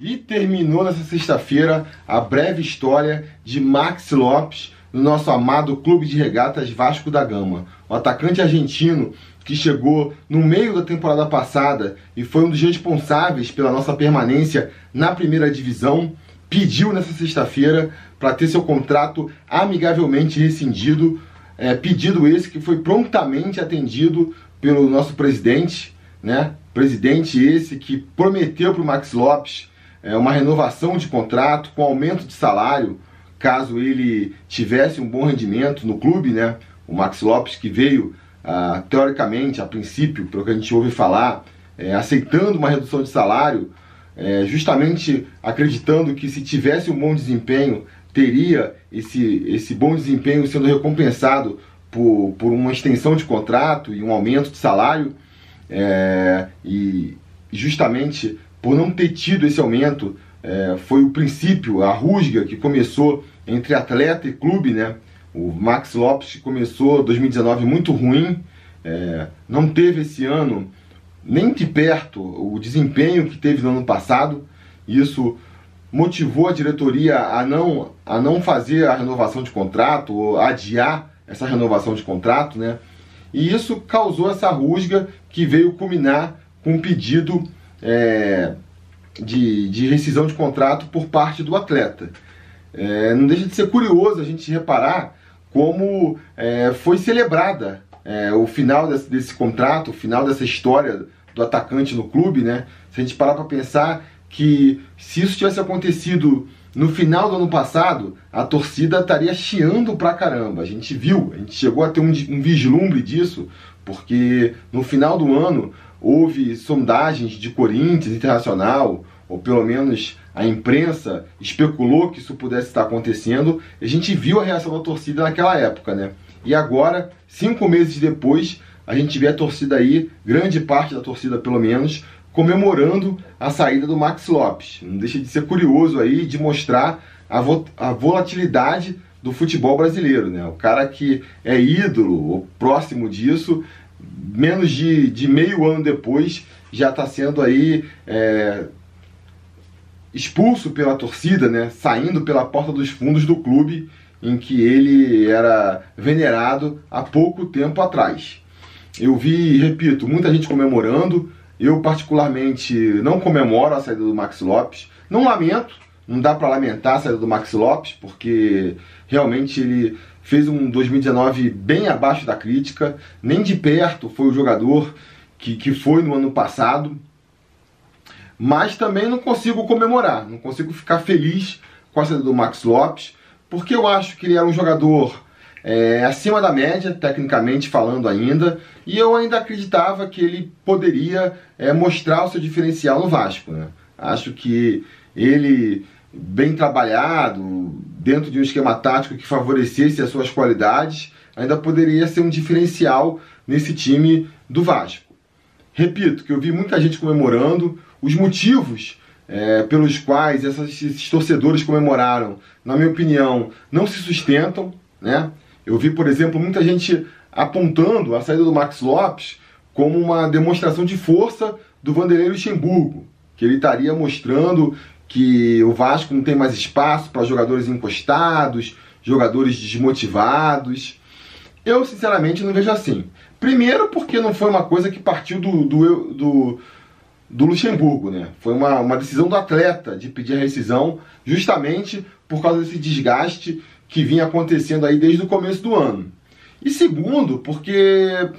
E terminou nessa sexta-feira a breve história de Max Lopes no nosso amado Clube de Regatas Vasco da Gama. O atacante argentino que chegou no meio da temporada passada e foi um dos responsáveis pela nossa permanência na primeira divisão, pediu nessa sexta-feira para ter seu contrato amigavelmente rescindido. É, pedido esse que foi prontamente atendido pelo nosso presidente, né? Presidente esse que prometeu para o Max Lopes é, uma renovação de contrato com aumento de salário, caso ele tivesse um bom rendimento no clube, né? O Max Lopes que veio ah, teoricamente, a princípio, pelo que a gente ouve falar, é, aceitando uma redução de salário, é, justamente acreditando que se tivesse um bom desempenho, teria esse, esse bom desempenho sendo recompensado por, por uma extensão de contrato e um aumento de salário. É, e justamente por não ter tido esse aumento, é, foi o princípio, a rusga que começou entre atleta e clube, né? O Max Lopes começou 2019 muito ruim, é, não teve esse ano nem de perto o desempenho que teve no ano passado. Isso motivou a diretoria a não, a não fazer a renovação de contrato, ou adiar essa renovação de contrato, né? E isso causou essa rusga que veio culminar com um pedido é, de, de rescisão de contrato por parte do atleta. É, não deixa de ser curioso a gente reparar como é, foi celebrada é, o final desse, desse, contrato, o final dessa história do atacante no clube, né? Se a gente parar para pensar que se isso tivesse acontecido no final do ano passado, a torcida estaria chiando pra caramba. A gente viu, a gente chegou a ter um, um vislumbre disso, porque no final do ano houve sondagens de Corinthians Internacional, ou pelo menos a imprensa especulou que isso pudesse estar acontecendo. A gente viu a reação da torcida naquela época, né? E agora, cinco meses depois, a gente vê a torcida aí, grande parte da torcida pelo menos, comemorando a saída do Max Lopes. Não deixa de ser curioso aí de mostrar a, vo a volatilidade do futebol brasileiro, né? O cara que é ídolo ou próximo disso, menos de, de meio ano depois, já está sendo aí é, expulso pela torcida, né, saindo pela porta dos fundos do clube em que ele era venerado há pouco tempo atrás. Eu vi, repito, muita gente comemorando. Eu, particularmente, não comemoro a saída do Max Lopes. Não lamento, não dá para lamentar a saída do Max Lopes, porque realmente ele fez um 2019 bem abaixo da crítica. Nem de perto foi o jogador que, que foi no ano passado mas também não consigo comemorar, não consigo ficar feliz com a saída do Max Lopes, porque eu acho que ele era um jogador é, acima da média, tecnicamente falando ainda, e eu ainda acreditava que ele poderia é, mostrar o seu diferencial no Vasco. Né? Acho que ele, bem trabalhado, dentro de um esquema tático que favorecesse as suas qualidades, ainda poderia ser um diferencial nesse time do Vasco. Repito que eu vi muita gente comemorando, os motivos é, pelos quais esses torcedores comemoraram, na minha opinião, não se sustentam. Né? Eu vi, por exemplo, muita gente apontando a saída do Max Lopes como uma demonstração de força do Vanderlei Luxemburgo, que ele estaria mostrando que o Vasco não tem mais espaço para jogadores encostados, jogadores desmotivados. Eu, sinceramente, não vejo assim. Primeiro, porque não foi uma coisa que partiu do, do, do do Luxemburgo, né? Foi uma, uma decisão do atleta de pedir a rescisão justamente por causa desse desgaste que vinha acontecendo aí desde o começo do ano. E segundo, porque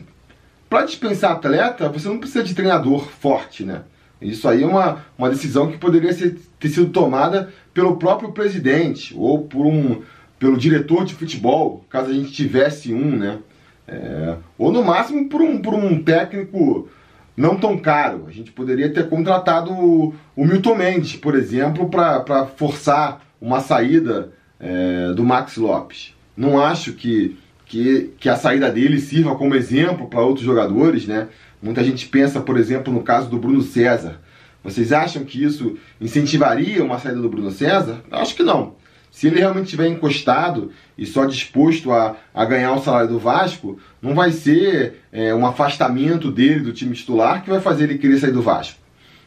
para dispensar atleta, você não precisa de treinador forte, né? Isso aí é uma, uma decisão que poderia ser, ter sido tomada pelo próprio presidente ou por um, pelo diretor de futebol, caso a gente tivesse um, né? É, ou no máximo por um, por um técnico não tão caro. A gente poderia ter contratado o, Milton Mendes, por exemplo, para forçar uma saída é, do Max Lopes. Não acho que, que, que a saída dele sirva como exemplo para outros jogadores, né? Muita gente pensa, por exemplo, no caso do Bruno César. Vocês acham que isso incentivaria uma saída do Bruno César? Acho que não. Se ele realmente estiver encostado e só disposto a, a ganhar o salário do Vasco, não vai ser é, um afastamento dele do time titular que vai fazer ele querer sair do Vasco.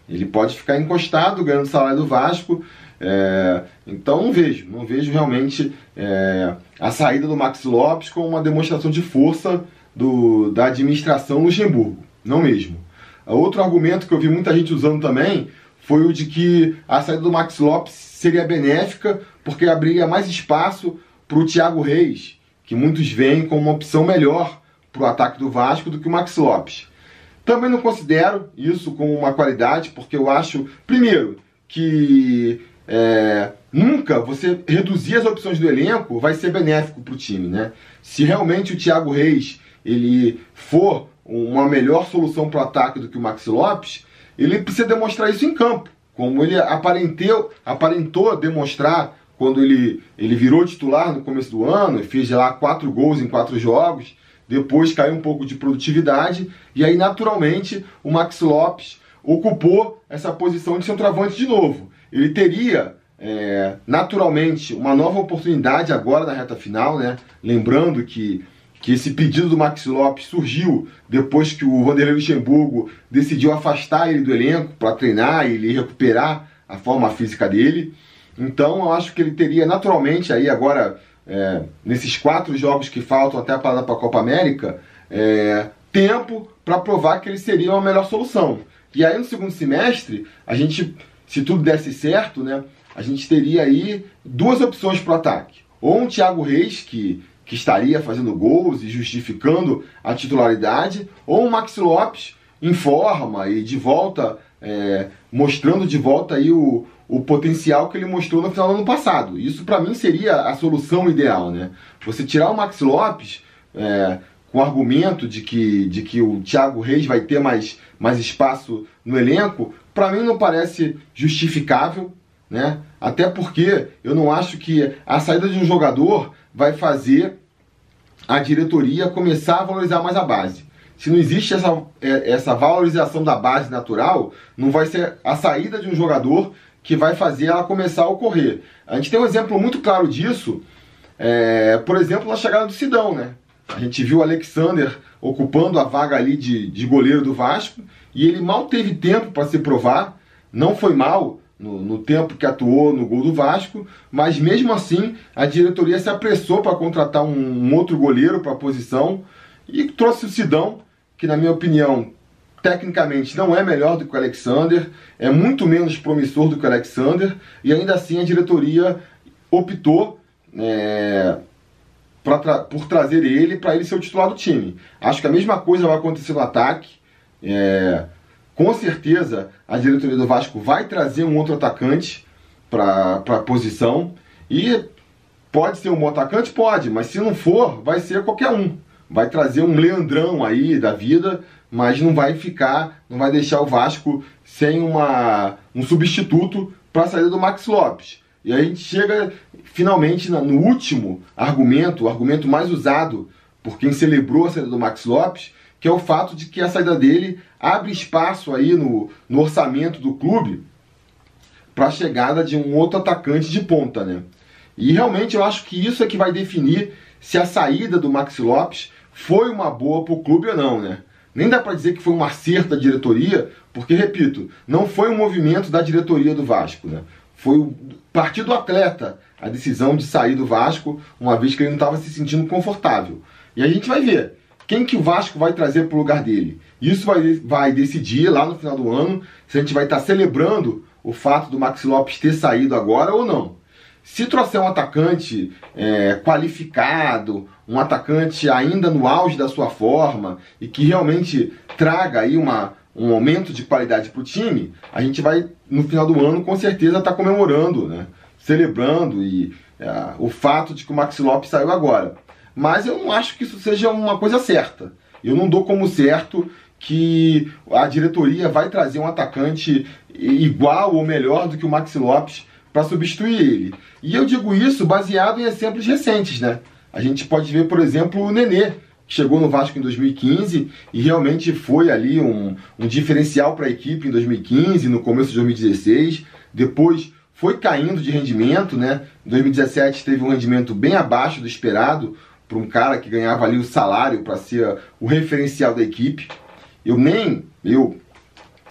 Ele pode ficar encostado ganhando salário do Vasco. É, então não vejo, não vejo realmente é, a saída do Max Lopes como uma demonstração de força do, da administração Luxemburgo. Não mesmo. Outro argumento que eu vi muita gente usando também foi o de que a saída do Max Lopes seria benéfica porque abriria mais espaço para o Thiago Reis, que muitos veem como uma opção melhor para o ataque do Vasco do que o Max Lopes. Também não considero isso como uma qualidade, porque eu acho, primeiro, que é, nunca você reduzir as opções do elenco vai ser benéfico para o time, né? Se realmente o Thiago Reis ele for uma melhor solução para o ataque do que o Max Lopes, ele precisa demonstrar isso em campo, como ele aparentou, aparentou demonstrar quando ele, ele virou titular no começo do ano, fez lá quatro gols em quatro jogos, depois caiu um pouco de produtividade, e aí naturalmente o Max Lopes ocupou essa posição de centroavante de novo. Ele teria é, naturalmente uma nova oportunidade agora na reta final, né? Lembrando que que esse pedido do Max Lopes surgiu depois que o Vanderlei Luxemburgo decidiu afastar ele do elenco para treinar e ele recuperar a forma física dele. Então eu acho que ele teria naturalmente aí agora, é, nesses quatro jogos que faltam até para a Copa América, é, tempo para provar que ele seria uma melhor solução. E aí no segundo semestre, a gente, se tudo desse certo, né, a gente teria aí duas opções para o ataque. Ou um Thiago Reis, que que estaria fazendo gols e justificando a titularidade, ou o Max Lopes em forma e de volta, é, mostrando de volta aí o, o potencial que ele mostrou no final do ano passado. Isso para mim seria a solução ideal, né? Você tirar o Max Lopes é, com o argumento de que, de que o Thiago Reis vai ter mais, mais espaço no elenco, para mim não parece justificável, né? Até porque eu não acho que a saída de um jogador vai fazer a diretoria começar a valorizar mais a base. Se não existe essa, é, essa valorização da base natural, não vai ser a saída de um jogador que vai fazer ela começar a ocorrer. A gente tem um exemplo muito claro disso, é, por exemplo, na chegada do Sidão, né? A gente viu o Alexander ocupando a vaga ali de, de goleiro do Vasco e ele mal teve tempo para se provar, não foi mal, no, no, tempo que atuou no gol do Vasco, mas mesmo assim a diretoria se apressou para contratar um, um, outro goleiro para a posição e trouxe o Sidão, que na minha opinião tecnicamente não é melhor do que o Alexander, é muito menos promissor do que o Alexander e ainda assim a diretoria optou é, tra por trazer ele para ele ser o titular do time. Acho que a mesma coisa vai acontecer no ataque. É, com certeza a diretoria do Vasco vai trazer um outro atacante para a posição e pode ser um bom atacante? Pode, mas se não for, vai ser qualquer um. Vai trazer um Leandrão aí da vida, mas não vai ficar, não vai deixar o Vasco sem uma, um substituto para a saída do Max Lopes. E a gente chega finalmente no último argumento, o argumento mais usado por quem celebrou a saída do Max Lopes, que é o fato de que a saída dele abre espaço aí no, no orçamento do clube para a chegada de um outro atacante de ponta, né? E realmente eu acho que isso é que vai definir se a saída do Max Lopes foi uma boa para o clube ou não, né? Nem dá para dizer que foi um acerto da diretoria, porque, repito, não foi um movimento da diretoria do Vasco, né? Foi o partido do atleta a decisão de sair do Vasco, uma vez que ele não estava se sentindo confortável. E a gente vai ver quem que o Vasco vai trazer para o lugar dele? Isso vai, vai decidir lá no final do ano se a gente vai estar tá celebrando o fato do Maxi Lopes ter saído agora ou não. Se trouxer um atacante é, qualificado, um atacante ainda no auge da sua forma e que realmente traga aí uma, um aumento de qualidade para o time, a gente vai no final do ano com certeza estar tá comemorando, né? celebrando e é, o fato de que o Maxi Lopes saiu agora. Mas eu não acho que isso seja uma coisa certa. Eu não dou como certo que a diretoria vai trazer um atacante igual ou melhor do que o Maxi Lopes para substituir ele. E eu digo isso baseado em exemplos recentes, né? A gente pode ver, por exemplo, o Nenê, que chegou no Vasco em 2015 e realmente foi ali um, um diferencial para a equipe em 2015, no começo de 2016. Depois foi caindo de rendimento, né? Em 2017 teve um rendimento bem abaixo do esperado, para um cara que ganhava ali o salário para ser o referencial da equipe. Eu nem, eu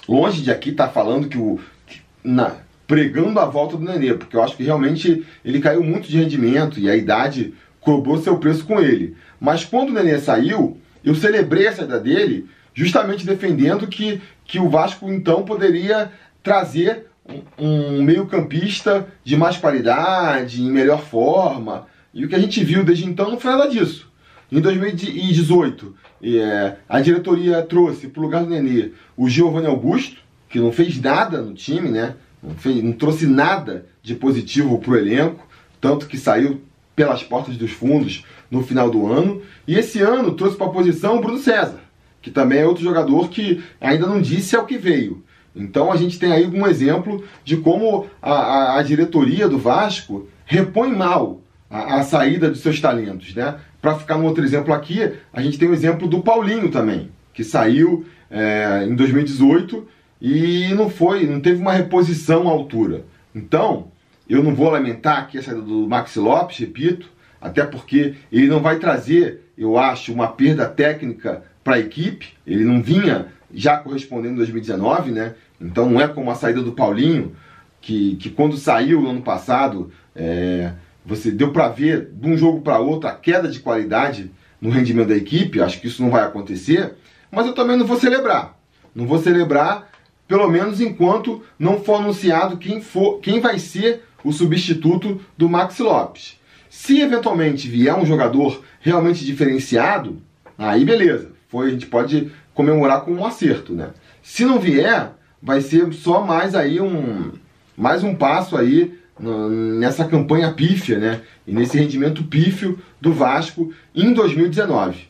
longe de aqui tá falando que o. Que, na, pregando a volta do Nenê, porque eu acho que realmente ele caiu muito de rendimento e a idade cobrou seu preço com ele. Mas quando o Nenê saiu, eu celebrei a saída dele justamente defendendo que, que o Vasco então poderia trazer um, um meio-campista de mais qualidade, em melhor forma. E o que a gente viu desde então não foi nada disso. Em 2018, é, a diretoria trouxe para o lugar do Nenê o Giovanni Augusto, que não fez nada no time, né? Não, fez, não trouxe nada de positivo para o elenco, tanto que saiu pelas portas dos fundos no final do ano. E esse ano trouxe para a posição o Bruno César, que também é outro jogador que ainda não disse ao que veio. Então a gente tem aí um exemplo de como a, a, a diretoria do Vasco repõe mal a, a saída dos seus talentos. Né? Para ficar no outro exemplo aqui, a gente tem o exemplo do Paulinho também, que saiu é, em 2018 e não foi, não teve uma reposição à altura. Então, eu não vou lamentar aqui a saída do Maxi Lopes, repito, até porque ele não vai trazer, eu acho, uma perda técnica para a equipe. Ele não vinha já correspondendo em 2019, né? Então não é como a saída do Paulinho, que, que quando saiu no ano passado, é, você deu para ver de um jogo para outro a queda de qualidade no rendimento da equipe. Acho que isso não vai acontecer, mas eu também não vou celebrar. Não vou celebrar, pelo menos enquanto não for anunciado quem, for, quem vai ser o substituto do Max Lopes. Se eventualmente vier um jogador realmente diferenciado, aí beleza. Foi, a gente pode comemorar com um acerto, né? Se não vier, vai ser só mais aí um mais um passo aí nessa campanha pífia, né? E nesse rendimento pífio do Vasco em 2019.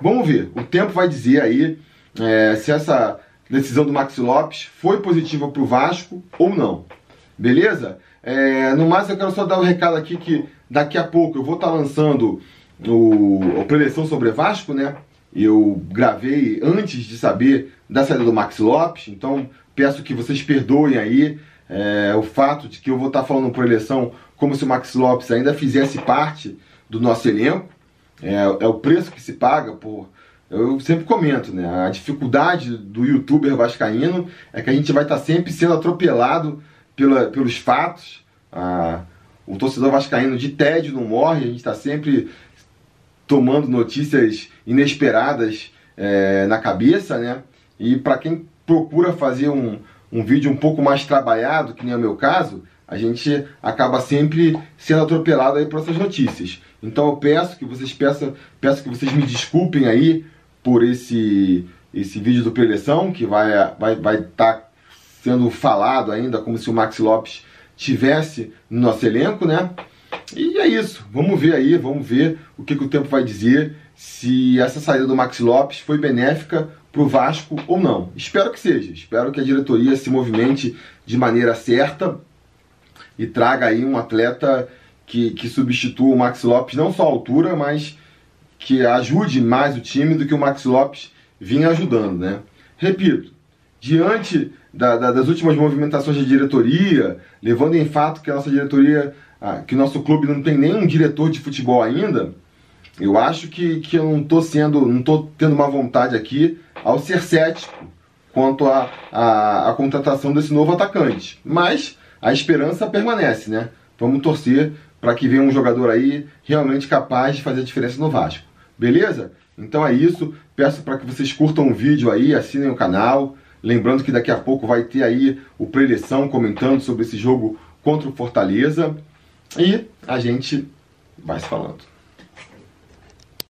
Vamos ver, o tempo vai dizer aí é, se essa decisão do Maxi Lopes foi positiva para o Vasco ou não. Beleza? É, no mais, eu quero só dar um recado aqui que daqui a pouco eu vou estar tá lançando o, a preleção sobre Vasco, né? Eu gravei antes de saber da saída do Max Lopes, então peço que vocês perdoem aí é, o fato de que eu vou estar falando por eleição como se o Max Lopes ainda fizesse parte do nosso elenco. É, é o preço que se paga por. Eu sempre comento, né? A dificuldade do youtuber vascaíno é que a gente vai estar sempre sendo atropelado pela, pelos fatos. Ah, o torcedor vascaíno de tédio não morre, a gente está sempre tomando notícias inesperadas é, na cabeça, né? E para quem procura fazer um, um vídeo um pouco mais trabalhado, que nem é o meu caso, a gente acaba sempre sendo atropelado aí por essas notícias. Então eu peço que vocês peçam, peço que vocês me desculpem aí por esse esse vídeo do preleção que vai vai vai estar tá sendo falado ainda como se o Max Lopes tivesse no nosso elenco, né? E é isso. Vamos ver aí, vamos ver o que, que o tempo vai dizer se essa saída do Max Lopes foi benéfica para o Vasco ou não. Espero que seja. Espero que a diretoria se movimente de maneira certa e traga aí um atleta que, que substitua o Max Lopes, não só a altura, mas que ajude mais o time do que o Max Lopes vinha ajudando, né? Repito, diante da, da, das últimas movimentações da diretoria, levando em fato que a nossa diretoria ah, que o nosso clube não tem nenhum diretor de futebol ainda, eu acho que, que eu não estou sendo, não estou tendo uma vontade aqui ao ser cético quanto à a, a, a, contratação desse novo atacante. Mas a esperança permanece, né? Vamos torcer para que venha um jogador aí realmente capaz de fazer a diferença no Vasco. Beleza? Então é isso. Peço para que vocês curtam o vídeo aí, assinem o canal. Lembrando que daqui a pouco vai ter aí o preleção comentando sobre esse jogo contra o Fortaleza. E a gente vai se falando.